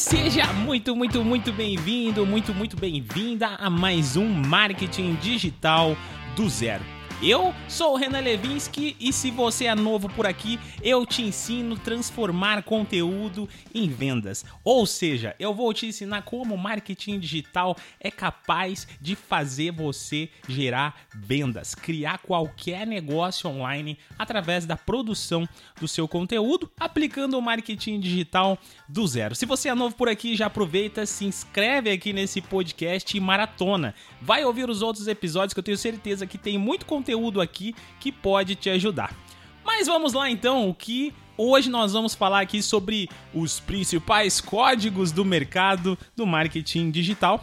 Seja muito, muito, muito bem-vindo, muito, muito bem-vinda a mais um Marketing Digital do Zero. Eu sou o Renan Levinsky e se você é novo por aqui, eu te ensino transformar conteúdo em vendas. Ou seja, eu vou te ensinar como marketing digital é capaz de fazer você gerar vendas, criar qualquer negócio online através da produção do seu conteúdo, aplicando o marketing digital do zero. Se você é novo por aqui, já aproveita, se inscreve aqui nesse podcast e maratona. Vai ouvir os outros episódios que eu tenho certeza que tem muito conteúdo conteúdo aqui que pode te ajudar. Mas vamos lá então, o que hoje nós vamos falar aqui sobre os principais códigos do mercado do marketing digital.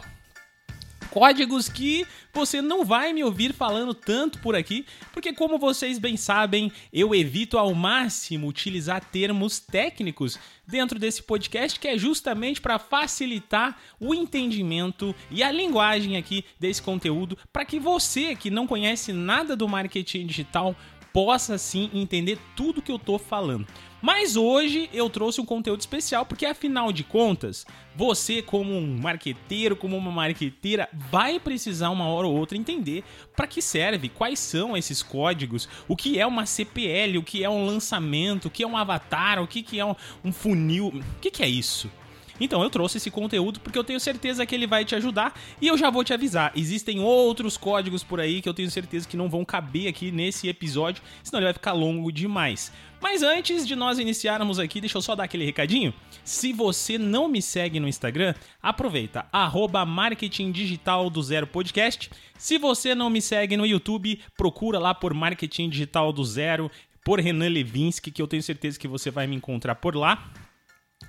Códigos que você não vai me ouvir falando tanto por aqui, porque como vocês bem sabem, eu evito ao máximo utilizar termos técnicos dentro desse podcast, que é justamente para facilitar o entendimento e a linguagem aqui desse conteúdo, para que você que não conhece nada do marketing digital possa sim entender tudo que eu tô falando. Mas hoje eu trouxe um conteúdo especial porque afinal de contas, você como um marqueteiro, como uma marqueteira, vai precisar uma hora ou outra entender para que serve, quais são esses códigos, o que é uma CPL, o que é um lançamento, o que é um avatar, o que, que é um, um funil, o que, que é isso? Então eu trouxe esse conteúdo porque eu tenho certeza que ele vai te ajudar e eu já vou te avisar. Existem outros códigos por aí que eu tenho certeza que não vão caber aqui nesse episódio, senão ele vai ficar longo demais. Mas antes de nós iniciarmos aqui, deixa eu só dar aquele recadinho. Se você não me segue no Instagram, aproveita, arroba Marketing Digital do Zero Podcast. Se você não me segue no YouTube, procura lá por Marketing Digital do Zero, por Renan Levinsky, que eu tenho certeza que você vai me encontrar por lá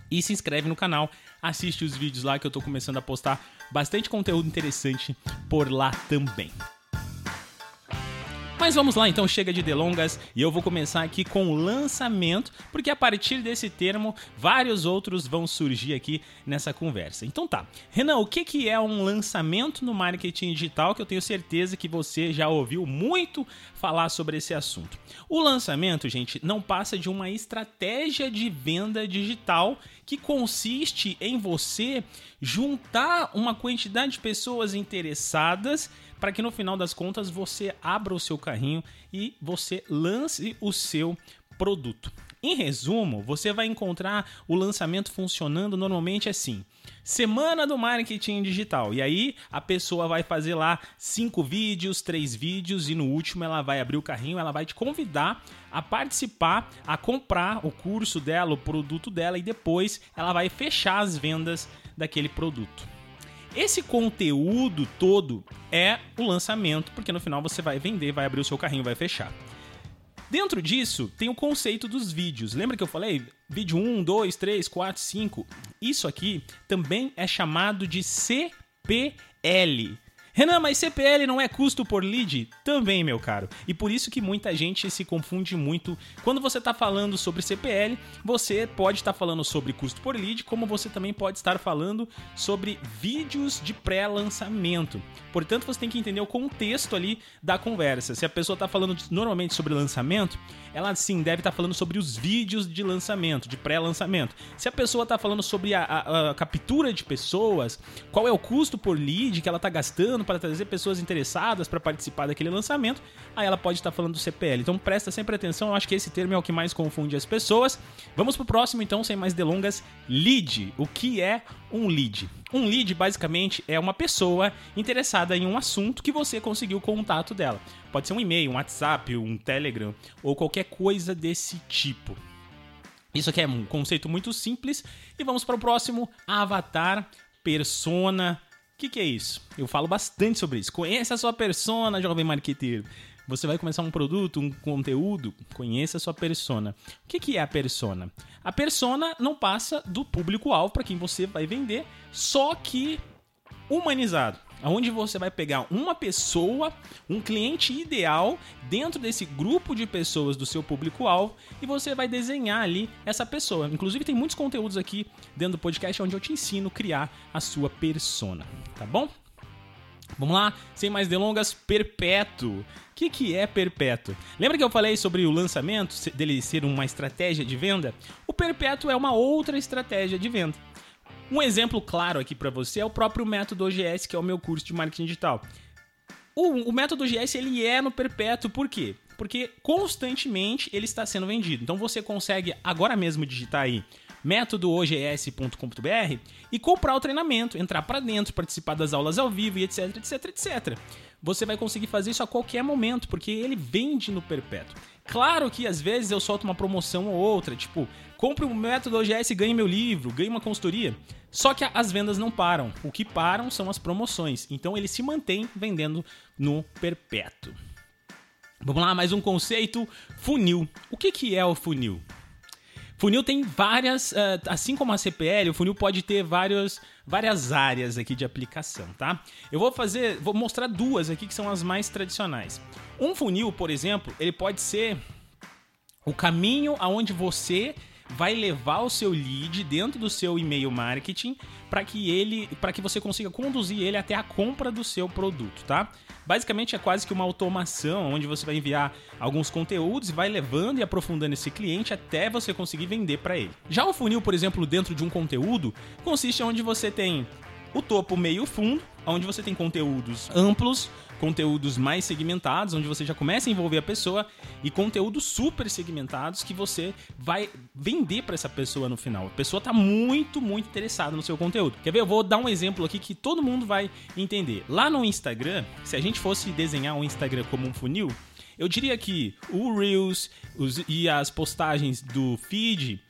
e se inscreve no canal, assiste os vídeos lá que eu tô começando a postar bastante conteúdo interessante por lá também. Mas vamos lá, então chega de delongas e eu vou começar aqui com o lançamento, porque a partir desse termo vários outros vão surgir aqui nessa conversa. Então tá, Renan, o que, que é um lançamento no marketing digital que eu tenho certeza que você já ouviu muito falar sobre esse assunto? O lançamento, gente, não passa de uma estratégia de venda digital que consiste em você juntar uma quantidade de pessoas interessadas para que no final das contas você abra o seu carrinho e você lance o seu produto. Em resumo, você vai encontrar o lançamento funcionando normalmente assim: semana do marketing digital. E aí a pessoa vai fazer lá cinco vídeos, três vídeos e no último ela vai abrir o carrinho, ela vai te convidar a participar, a comprar o curso dela, o produto dela e depois ela vai fechar as vendas daquele produto. Esse conteúdo todo é o lançamento, porque no final você vai vender, vai abrir o seu carrinho, vai fechar. Dentro disso, tem o conceito dos vídeos. Lembra que eu falei? Vídeo 1, 2, 3, 4, 5. Isso aqui também é chamado de CPL Renan, mas CPL não é custo por lead? Também, meu caro. E por isso que muita gente se confunde muito. Quando você está falando sobre CPL, você pode estar tá falando sobre custo por lead, como você também pode estar falando sobre vídeos de pré-lançamento. Portanto, você tem que entender o contexto ali da conversa. Se a pessoa está falando normalmente sobre lançamento, ela sim deve estar tá falando sobre os vídeos de lançamento, de pré-lançamento. Se a pessoa está falando sobre a, a, a captura de pessoas, qual é o custo por lead que ela está gastando para trazer pessoas interessadas para participar daquele lançamento, aí ela pode estar falando do CPL. Então presta sempre atenção, eu acho que esse termo é o que mais confunde as pessoas. Vamos pro próximo então, sem mais delongas, lead. O que é um lead? Um lead basicamente é uma pessoa interessada em um assunto que você conseguiu o contato dela. Pode ser um e-mail, um WhatsApp, um Telegram ou qualquer coisa desse tipo. Isso aqui é um conceito muito simples. E vamos para o próximo: avatar, persona, que, que é isso? Eu falo bastante sobre isso. Conheça a sua persona, jovem marqueteiro. Você vai começar um produto, um conteúdo, conheça a sua persona. O que, que é a persona? A persona não passa do público-alvo para quem você vai vender, só que humanizado onde você vai pegar uma pessoa, um cliente ideal dentro desse grupo de pessoas do seu público-alvo e você vai desenhar ali essa pessoa. Inclusive tem muitos conteúdos aqui dentro do podcast onde eu te ensino a criar a sua persona, tá bom? Vamos lá, sem mais delongas, perpétuo. O que, que é perpétuo? Lembra que eu falei sobre o lançamento, dele ser uma estratégia de venda? O perpétuo é uma outra estratégia de venda. Um exemplo claro aqui para você é o próprio método OGS, que é o meu curso de marketing digital. O, o método OGS ele é no perpétuo, por quê? Porque constantemente ele está sendo vendido. Então você consegue agora mesmo digitar aí métodoogs.com.br e comprar o treinamento, entrar para dentro, participar das aulas ao vivo e etc, etc, etc. Você vai conseguir fazer isso a qualquer momento, porque ele vende no perpétuo. Claro que às vezes eu solto uma promoção ou outra, tipo, compre o método OGS e ganhe meu livro, ganhe uma consultoria. Só que as vendas não param. O que param são as promoções. Então ele se mantém vendendo no perpétuo. Vamos lá, mais um conceito: funil. O que, que é o funil? Funil tem várias, uh, assim como a CPL, o funil pode ter vários, várias áreas aqui de aplicação, tá? Eu vou fazer, vou mostrar duas aqui que são as mais tradicionais. Um funil, por exemplo, ele pode ser o caminho aonde você vai levar o seu lead dentro do seu e-mail marketing para que ele, para que você consiga conduzir ele até a compra do seu produto, tá? Basicamente é quase que uma automação onde você vai enviar alguns conteúdos e vai levando e aprofundando esse cliente até você conseguir vender para ele. Já o funil, por exemplo, dentro de um conteúdo, consiste onde você tem o topo, meio fundo, onde você tem conteúdos amplos, conteúdos mais segmentados, onde você já começa a envolver a pessoa, e conteúdos super segmentados que você vai vender para essa pessoa no final. A pessoa está muito, muito interessada no seu conteúdo. Quer ver? Eu vou dar um exemplo aqui que todo mundo vai entender. Lá no Instagram, se a gente fosse desenhar um Instagram como um funil, eu diria que o Reels os, e as postagens do feed,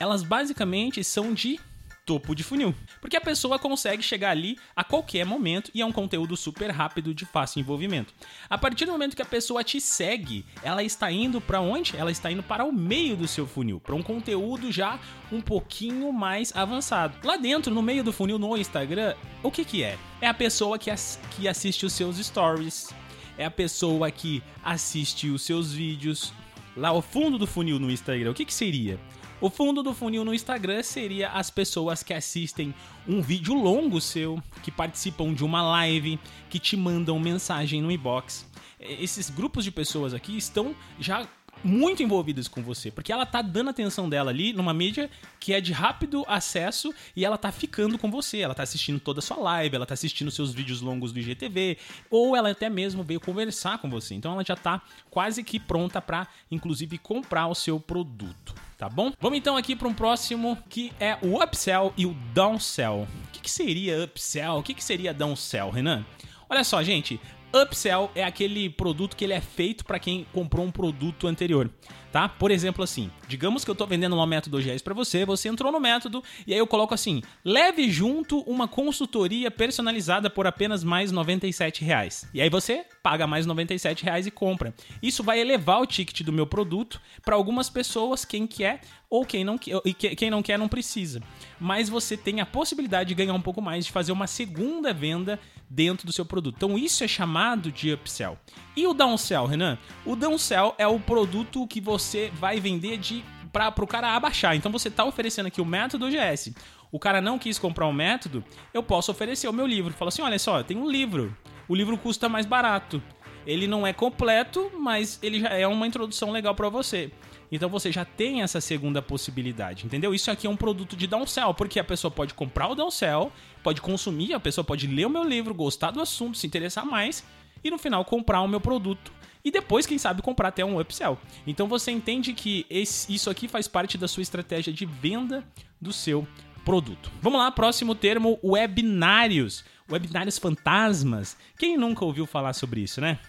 elas basicamente são de topo de funil. Porque a pessoa consegue chegar ali a qualquer momento e é um conteúdo super rápido de fácil envolvimento. A partir do momento que a pessoa te segue, ela está indo para onde? Ela está indo para o meio do seu funil, para um conteúdo já um pouquinho mais avançado. Lá dentro, no meio do funil no Instagram, o que que é? É a pessoa que, as, que assiste os seus stories, é a pessoa que assiste os seus vídeos. Lá ao fundo do funil no Instagram, o que que seria? O fundo do funil no Instagram seria as pessoas que assistem um vídeo longo seu, que participam de uma live, que te mandam mensagem no inbox. Esses grupos de pessoas aqui estão já muito envolvidas com você, porque ela tá dando atenção dela ali numa mídia que é de rápido acesso e ela tá ficando com você, ela tá assistindo toda a sua live, ela tá assistindo seus vídeos longos do IGTV, ou ela até mesmo veio conversar com você. Então ela já tá quase que pronta para inclusive comprar o seu produto tá bom? Vamos então aqui para um próximo que é o upsell e o downsell. O que, que seria upsell? O que, que seria downsell, Renan? Olha só, gente, upsell é aquele produto que ele é feito para quem comprou um produto anterior tá? Por exemplo, assim, digamos que eu estou vendendo uma método OGS para você, você entrou no método e aí eu coloco assim: leve junto uma consultoria personalizada por apenas mais 97 reais. E aí você paga mais 97 reais e compra. Isso vai elevar o ticket do meu produto para algumas pessoas, quem quer ou quem não quer, e quem não quer não precisa. Mas você tem a possibilidade de ganhar um pouco mais, de fazer uma segunda venda dentro do seu produto. Então isso é chamado de upsell. E o downsell, Renan? O downsell é o produto que você vai vender de para o cara abaixar. Então você está oferecendo aqui o método OGS. O cara não quis comprar o um método, eu posso oferecer o meu livro. Fala assim, olha só, tem um livro. O livro custa mais barato. Ele não é completo, mas ele já é uma introdução legal para você. Então você já tem essa segunda possibilidade, entendeu? Isso aqui é um produto de downsell, porque a pessoa pode comprar o downsell, pode consumir, a pessoa pode ler o meu livro, gostar do assunto, se interessar mais e no final comprar o meu produto e depois, quem sabe, comprar até um upsell. Então você entende que esse, isso aqui faz parte da sua estratégia de venda do seu produto. Vamos lá, próximo termo, webinários. Webinários fantasmas. Quem nunca ouviu falar sobre isso, né?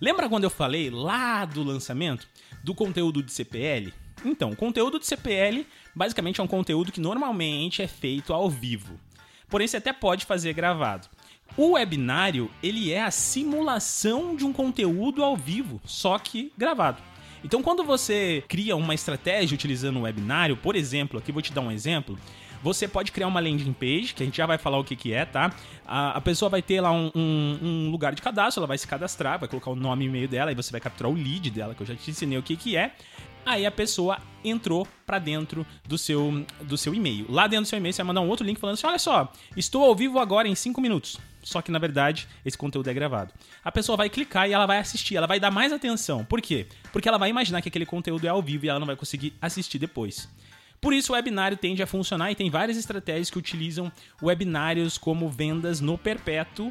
Lembra quando eu falei lá do lançamento do conteúdo de CPL? Então, o conteúdo de CPL basicamente é um conteúdo que normalmente é feito ao vivo. Porém, você até pode fazer gravado. O webinário, ele é a simulação de um conteúdo ao vivo, só que gravado. Então, quando você cria uma estratégia utilizando o webinário, por exemplo, aqui vou te dar um exemplo, você pode criar uma landing page, que a gente já vai falar o que, que é, tá? A, a pessoa vai ter lá um, um, um, lugar de cadastro, ela vai se cadastrar, vai colocar o nome e e-mail dela, e você vai capturar o lead dela, que eu já te ensinei o que, que é. Aí a pessoa entrou para dentro do seu, do seu e-mail. Lá dentro do seu e-mail você vai mandar um outro link falando assim: olha só, estou ao vivo agora em 5 minutos. Só que na verdade esse conteúdo é gravado. A pessoa vai clicar e ela vai assistir, ela vai dar mais atenção. Por quê? Porque ela vai imaginar que aquele conteúdo é ao vivo e ela não vai conseguir assistir depois. Por isso o webinário tende a funcionar e tem várias estratégias que utilizam webinários como vendas no perpétuo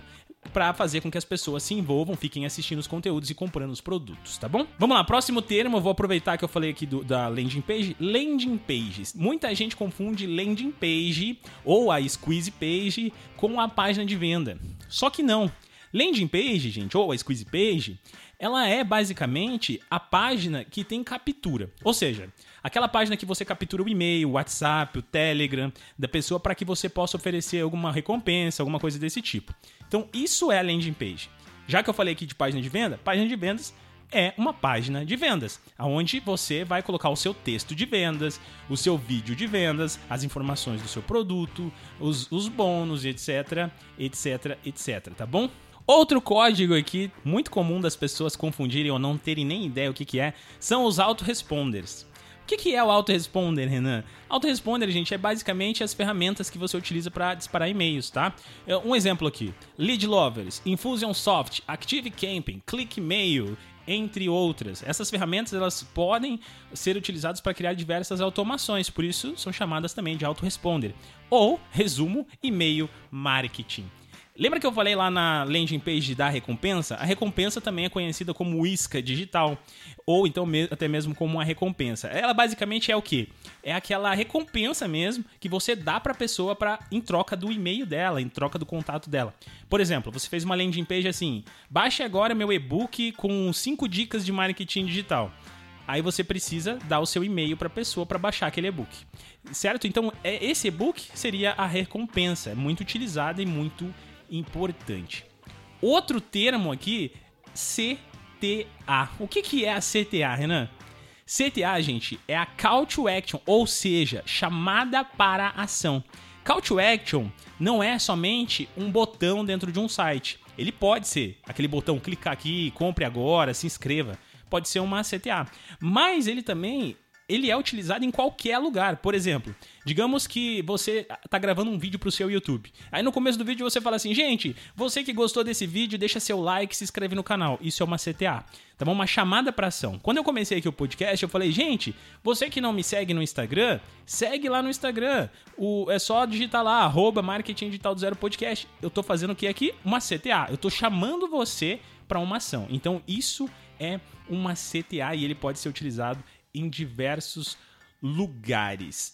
para fazer com que as pessoas se envolvam, fiquem assistindo os conteúdos e comprando os produtos, tá bom? Vamos lá, próximo termo, eu vou aproveitar que eu falei aqui do, da landing page. Landing pages. Muita gente confunde landing page ou a squeeze page com a página de venda. Só que não. Landing page, gente, ou a squeeze page, ela é basicamente a página que tem captura. Ou seja, aquela página que você captura o e-mail, o WhatsApp, o Telegram da pessoa para que você possa oferecer alguma recompensa, alguma coisa desse tipo. Então, isso é a landing page. Já que eu falei aqui de página de venda, página de vendas é uma página de vendas, onde você vai colocar o seu texto de vendas, o seu vídeo de vendas, as informações do seu produto, os, os bônus, etc, etc, etc, tá bom? Outro código aqui, muito comum das pessoas confundirem ou não terem nem ideia o que, que é, são os autoresponders. O que, que é o autoresponder, Renan? Autoresponder, gente, é basicamente as ferramentas que você utiliza para disparar e-mails, tá? É, um exemplo aqui: Lead Lovers, Infusionsoft, Active Camping, ClickMail, entre outras. Essas ferramentas elas podem ser utilizadas para criar diversas automações, por isso são chamadas também de autoresponder. Ou, resumo, e-mail marketing. Lembra que eu falei lá na landing page da recompensa? A recompensa também é conhecida como isca digital, ou então até mesmo como uma recompensa. Ela basicamente é o que? É aquela recompensa mesmo que você dá para a pessoa para em troca do e-mail dela, em troca do contato dela. Por exemplo, você fez uma landing page assim: baixe agora meu e-book com 5 dicas de marketing digital. Aí você precisa dar o seu e-mail para a pessoa para baixar aquele e-book. Certo? Então, é, esse e-book seria a recompensa, é muito utilizada e muito importante. Outro termo aqui, CTA. O que, que é a CTA, Renan? CTA, gente, é a Call to Action, ou seja, chamada para ação. Call to Action não é somente um botão dentro de um site. Ele pode ser aquele botão clicar aqui, compre agora, se inscreva. Pode ser uma CTA. Mas ele também ele é utilizado em qualquer lugar. Por exemplo, digamos que você está gravando um vídeo para o seu YouTube. Aí no começo do vídeo você fala assim, gente, você que gostou desse vídeo, deixa seu like, se inscreve no canal. Isso é uma CTA. Tá bom? Uma chamada para ação. Quando eu comecei aqui o podcast, eu falei, gente, você que não me segue no Instagram, segue lá no Instagram. O, é só digitar lá, arroba marketing digital do zero podcast. Eu tô fazendo o que aqui? Uma CTA. Eu tô chamando você para uma ação. Então isso é uma CTA e ele pode ser utilizado em diversos lugares.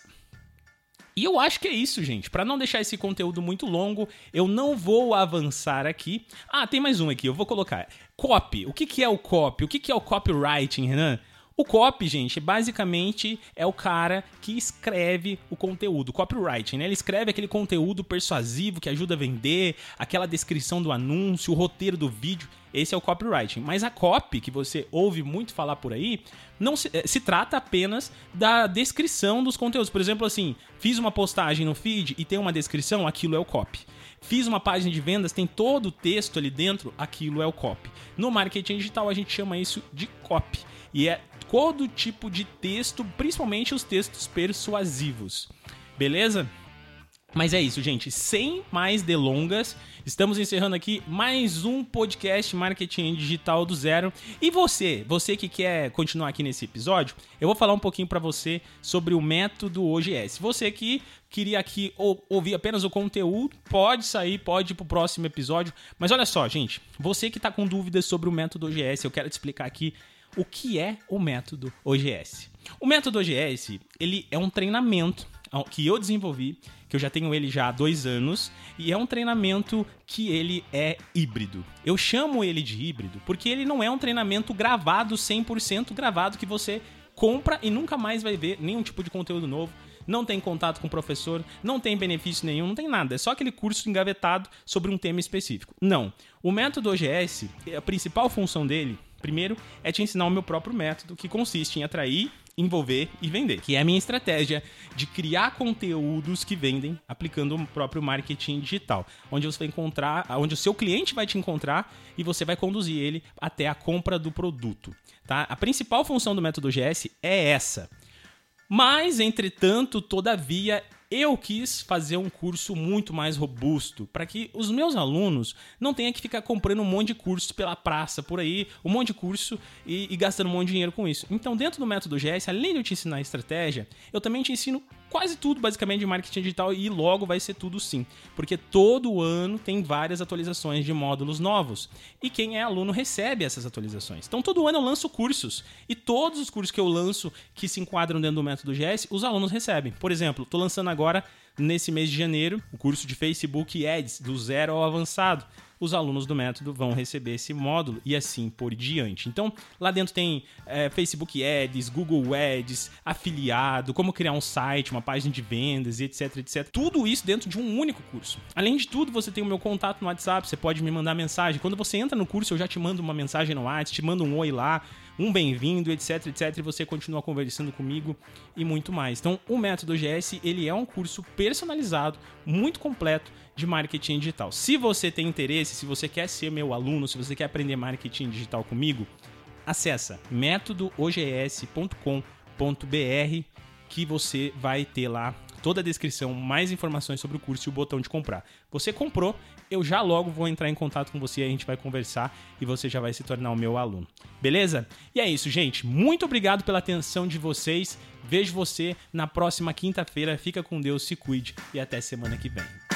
E eu acho que é isso, gente. Para não deixar esse conteúdo muito longo, eu não vou avançar aqui. Ah, tem mais um aqui, eu vou colocar. Copy. O que, que é o copy? O que, que é o copywriting, Renan? O copy, gente, basicamente é o cara que escreve o conteúdo, copywriting, né? Ele escreve aquele conteúdo persuasivo que ajuda a vender, aquela descrição do anúncio, o roteiro do vídeo. Esse é o copywriting. Mas a copy, que você ouve muito falar por aí, não se, eh, se trata apenas da descrição dos conteúdos. Por exemplo, assim, fiz uma postagem no feed e tem uma descrição, aquilo é o copy. Fiz uma página de vendas, tem todo o texto ali dentro, aquilo é o copy. No marketing digital a gente chama isso de copy. E é todo tipo de texto, principalmente os textos persuasivos. Beleza? Mas é isso, gente. Sem mais delongas, estamos encerrando aqui mais um podcast Marketing Digital do Zero. E você, você que quer continuar aqui nesse episódio, eu vou falar um pouquinho para você sobre o método OGS. Você que queria aqui ou, ouvir apenas o conteúdo, pode sair, pode ir pro próximo episódio. Mas olha só, gente, você que está com dúvidas sobre o método OGS, eu quero te explicar aqui o que é o método OGS. O método OGS, ele é um treinamento que eu desenvolvi, que eu já tenho ele já há dois anos, e é um treinamento que ele é híbrido. Eu chamo ele de híbrido porque ele não é um treinamento gravado, 100% gravado, que você compra e nunca mais vai ver nenhum tipo de conteúdo novo. Não tem contato com o professor, não tem benefício nenhum, não tem nada. É só aquele curso engavetado sobre um tema específico. Não. O método OGS, a principal função dele Primeiro é te ensinar o meu próprio método, que consiste em atrair, envolver e vender, que é a minha estratégia de criar conteúdos que vendem aplicando o próprio marketing digital, onde você vai encontrar, onde o seu cliente vai te encontrar e você vai conduzir ele até a compra do produto, tá? A principal função do método GS é essa. Mas, entretanto, todavia, eu quis fazer um curso muito mais robusto para que os meus alunos não tenham que ficar comprando um monte de cursos pela praça por aí, um monte de curso e, e gastando um monte de dinheiro com isso. Então, dentro do método GS, além de eu te ensinar estratégia, eu também te ensino quase tudo basicamente de marketing digital e logo vai ser tudo sim, porque todo ano tem várias atualizações de módulos novos e quem é aluno recebe essas atualizações. Então todo ano eu lanço cursos e todos os cursos que eu lanço que se enquadram dentro do método GS, os alunos recebem. Por exemplo, estou lançando agora nesse mês de janeiro o curso de Facebook Ads do zero ao avançado os alunos do método vão receber esse módulo e assim por diante. Então, lá dentro tem é, Facebook Ads, Google Ads, afiliado, como criar um site, uma página de vendas etc, etc. Tudo isso dentro de um único curso. Além de tudo, você tem o meu contato no WhatsApp, você pode me mandar mensagem. Quando você entra no curso, eu já te mando uma mensagem no WhatsApp, te mando um oi lá, um bem-vindo, etc, etc, e você continua conversando comigo e muito mais. Então, o Método GS, ele é um curso personalizado, muito completo de marketing digital. Se você tem interesse, se você quer ser meu aluno, se você quer aprender marketing digital comigo, acessa métodoogs.com.br que você vai ter lá toda a descrição, mais informações sobre o curso e o botão de comprar. Você comprou, eu já logo vou entrar em contato com você, a gente vai conversar e você já vai se tornar o meu aluno. Beleza? E é isso, gente. Muito obrigado pela atenção de vocês. Vejo você na próxima quinta-feira. Fica com Deus, se cuide e até semana que vem.